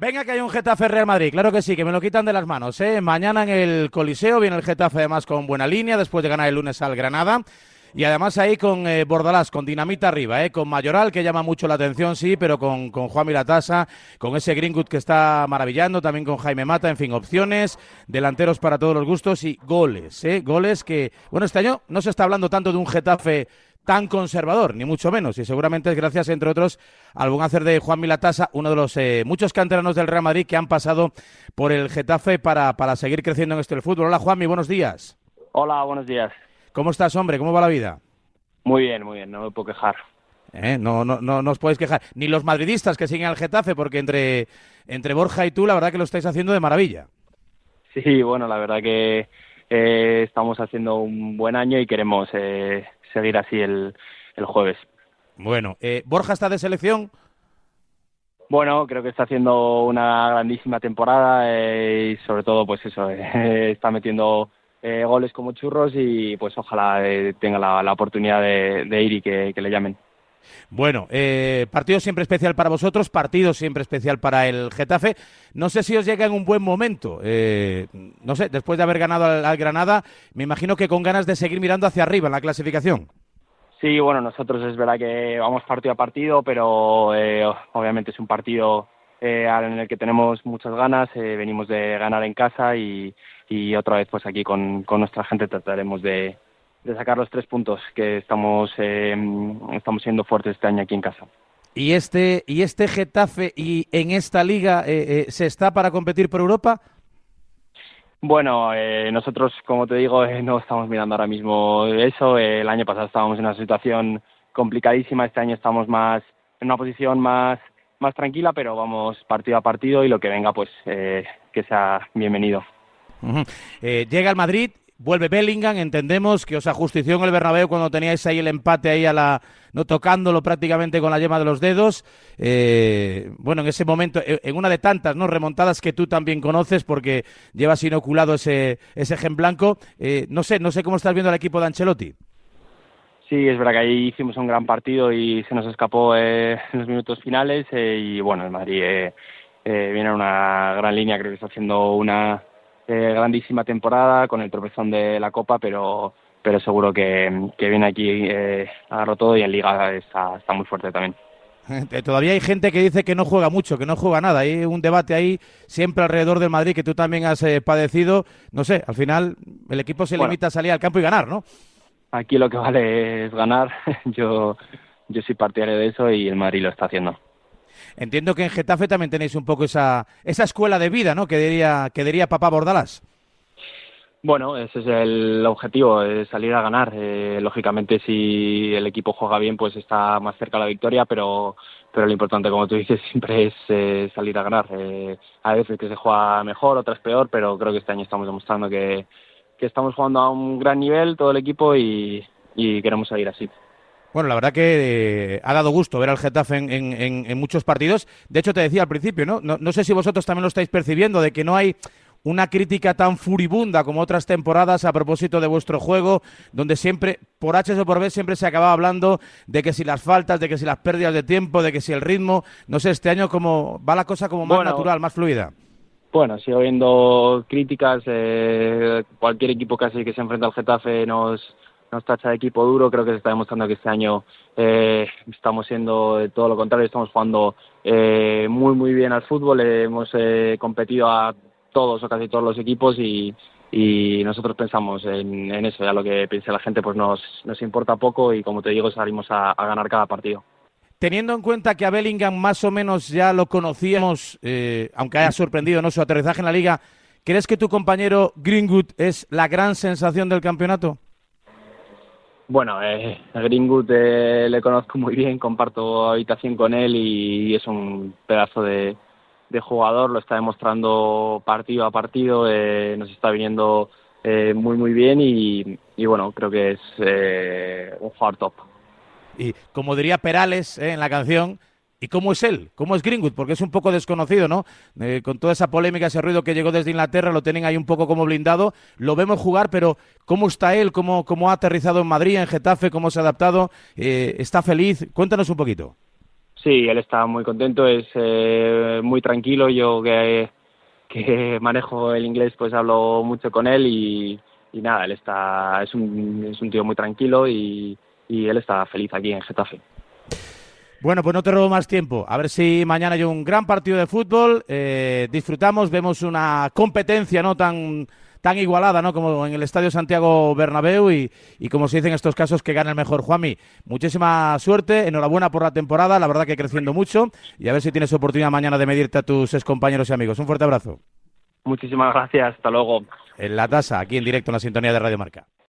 Venga, que hay un Getafe Real Madrid, claro que sí, que me lo quitan de las manos. ¿eh? Mañana en el Coliseo viene el Getafe además con buena línea, después de ganar el lunes al Granada. Y además ahí con eh, Bordalás, con dinamita arriba, ¿eh? con Mayoral, que llama mucho la atención, sí, pero con, con Juan Milatasa, con ese Greenwood que está maravillando, también con Jaime Mata, en fin, opciones, delanteros para todos los gustos y goles, ¿eh? goles que, bueno, este año no se está hablando tanto de un Getafe tan conservador, ni mucho menos. Y seguramente es gracias, entre otros, al buen hacer de Juan Milatasa, uno de los eh, muchos canteranos del Real Madrid que han pasado por el Getafe para, para seguir creciendo en este del fútbol. Hola, Juanmi, buenos días. Hola, buenos días. ¿Cómo estás, hombre? ¿Cómo va la vida? Muy bien, muy bien, no me puedo quejar. Eh, no, no, no, no os podéis quejar. Ni los madridistas que siguen al Getafe, porque entre, entre Borja y tú, la verdad que lo estáis haciendo de maravilla. Sí, bueno, la verdad que eh, estamos haciendo un buen año y queremos eh, seguir así el, el jueves. Bueno, eh, ¿Borja está de selección? Bueno, creo que está haciendo una grandísima temporada eh, y sobre todo, pues eso, eh, está metiendo eh, goles como churros y pues ojalá eh, tenga la, la oportunidad de, de ir y que, que le llamen. Bueno, eh, partido siempre especial para vosotros, partido siempre especial para el Getafe. No sé si os llega en un buen momento. Eh, no sé, después de haber ganado al, Granada, me imagino que con ganas de seguir mirando hacia arriba en la clasificación. Sí, bueno, nosotros es verdad que vamos partido a partido, pero eh, obviamente es un partido eh, en el que tenemos muchas ganas. Eh, venimos de ganar en casa y, otra vez, pues aquí con nuestra gente trataremos de, de sacar los tres puntos que estamos eh, estamos siendo fuertes este año aquí en casa. ¿Y este, y este Getafe y en esta liga eh, eh, se está para competir por Europa? Bueno, eh, nosotros, como te digo, eh, no estamos mirando ahora mismo eso. El año pasado estábamos en una situación complicadísima, este año estamos más en una posición más, más tranquila, pero vamos partido a partido y lo que venga, pues eh, que sea bienvenido. Uh -huh. llega al Madrid Vuelve Bellingham, entendemos que os ajustició en el Bernabéu cuando teníais ahí el empate ahí a la no tocándolo prácticamente con la yema de los dedos. Eh, bueno, en ese momento, en una de tantas no remontadas que tú también conoces porque llevas inoculado ese ese gen blanco. Eh, no sé, no sé cómo estás viendo al equipo de Ancelotti. Sí, es verdad que ahí hicimos un gran partido y se nos escapó eh, en los minutos finales y bueno, el Madrid viene en una gran línea, creo que está haciendo una eh, grandísima temporada con el tropezón de la Copa, pero, pero seguro que, que viene aquí, eh, agarró todo y en Liga está, está muy fuerte también. Todavía hay gente que dice que no juega mucho, que no juega nada. Hay un debate ahí siempre alrededor del Madrid que tú también has eh, padecido. No sé, al final el equipo se bueno, limita a salir al campo y ganar, ¿no? Aquí lo que vale es ganar. yo, yo soy partidario de eso y el Madrid lo está haciendo. Entiendo que en Getafe también tenéis un poco esa, esa escuela de vida, ¿no? Que diría, que diría papá Bordalás. Bueno, ese es el objetivo, es salir a ganar. Eh, lógicamente, si el equipo juega bien, pues está más cerca la victoria, pero, pero lo importante, como tú dices, siempre es eh, salir a ganar. Eh, a veces que se juega mejor, otras peor, pero creo que este año estamos demostrando que, que estamos jugando a un gran nivel todo el equipo y, y queremos seguir así. Bueno, la verdad que eh, ha dado gusto ver al Getafe en, en, en, muchos partidos. De hecho, te decía al principio, ¿no? ¿no? No sé si vosotros también lo estáis percibiendo, de que no hay una crítica tan furibunda como otras temporadas a propósito de vuestro juego, donde siempre, por H o por B, siempre se acababa hablando de que si las faltas, de que si las pérdidas de tiempo, de que si el ritmo, no sé, este año como va la cosa como más bueno, natural, más fluida. Bueno, sigo viendo críticas, eh, cualquier equipo casi que se enfrenta al Getafe nos nos tacha de equipo duro, creo que se está demostrando que este año eh, estamos siendo todo lo contrario, estamos jugando eh, muy muy bien al fútbol, eh, hemos competido a todos o casi todos los equipos y, nosotros pensamos en, eso, ya lo que piense la gente pues nos, nos importa poco y como te digo salimos a, a ganar cada partido. Teniendo en cuenta que a Bellingham más o menos ya lo conocíamos, eh, aunque haya sorprendido ¿no? su aterrizaje en la liga, ¿crees que tu compañero Greenwood es la gran sensación del campeonato? Bueno, eh, a Greenwood eh, le conozco muy bien, comparto habitación con él y, es un pedazo de, de, jugador, lo está demostrando partido a partido, eh, nos está viniendo eh, muy muy bien y, y, bueno, creo que es eh, un jugador top. Y como diría Perales eh, en la canción, ¿Y cómo es él? ¿Cómo es Greenwood? Porque es un poco desconocido, ¿no? Eh, con toda esa polémica, ese ruido que llegó desde Inglaterra, lo tienen ahí un poco como blindado. Lo vemos jugar, pero ¿cómo está él? ¿Cómo, ha aterrizado en Madrid, en Getafe? ¿Cómo se ha adaptado? Eh, ¿Está feliz? Cuéntanos un poquito. Sí, él está muy contento, es eh, muy tranquilo. Yo que, manejo el inglés, pues hablo mucho con él y, nada, él está, es un, es un tío muy tranquilo y él está feliz aquí en Getafe. Bueno, pues no te robo más tiempo. A ver si mañana hay un gran partido de fútbol. Eh, disfrutamos, vemos una competencia no tan tan igualada, ¿no? Como en el Estadio Santiago Bernabéu y, y como se dice en estos casos, que gana el mejor. Juanmi, muchísima suerte, enhorabuena por la temporada, la verdad que creciendo mucho y a ver si tienes oportunidad mañana de medirte a tus ex compañeros y amigos. Un fuerte abrazo. Muchísimas gracias, hasta luego. En la tasa, aquí en directo en la sintonía de Radio Marca.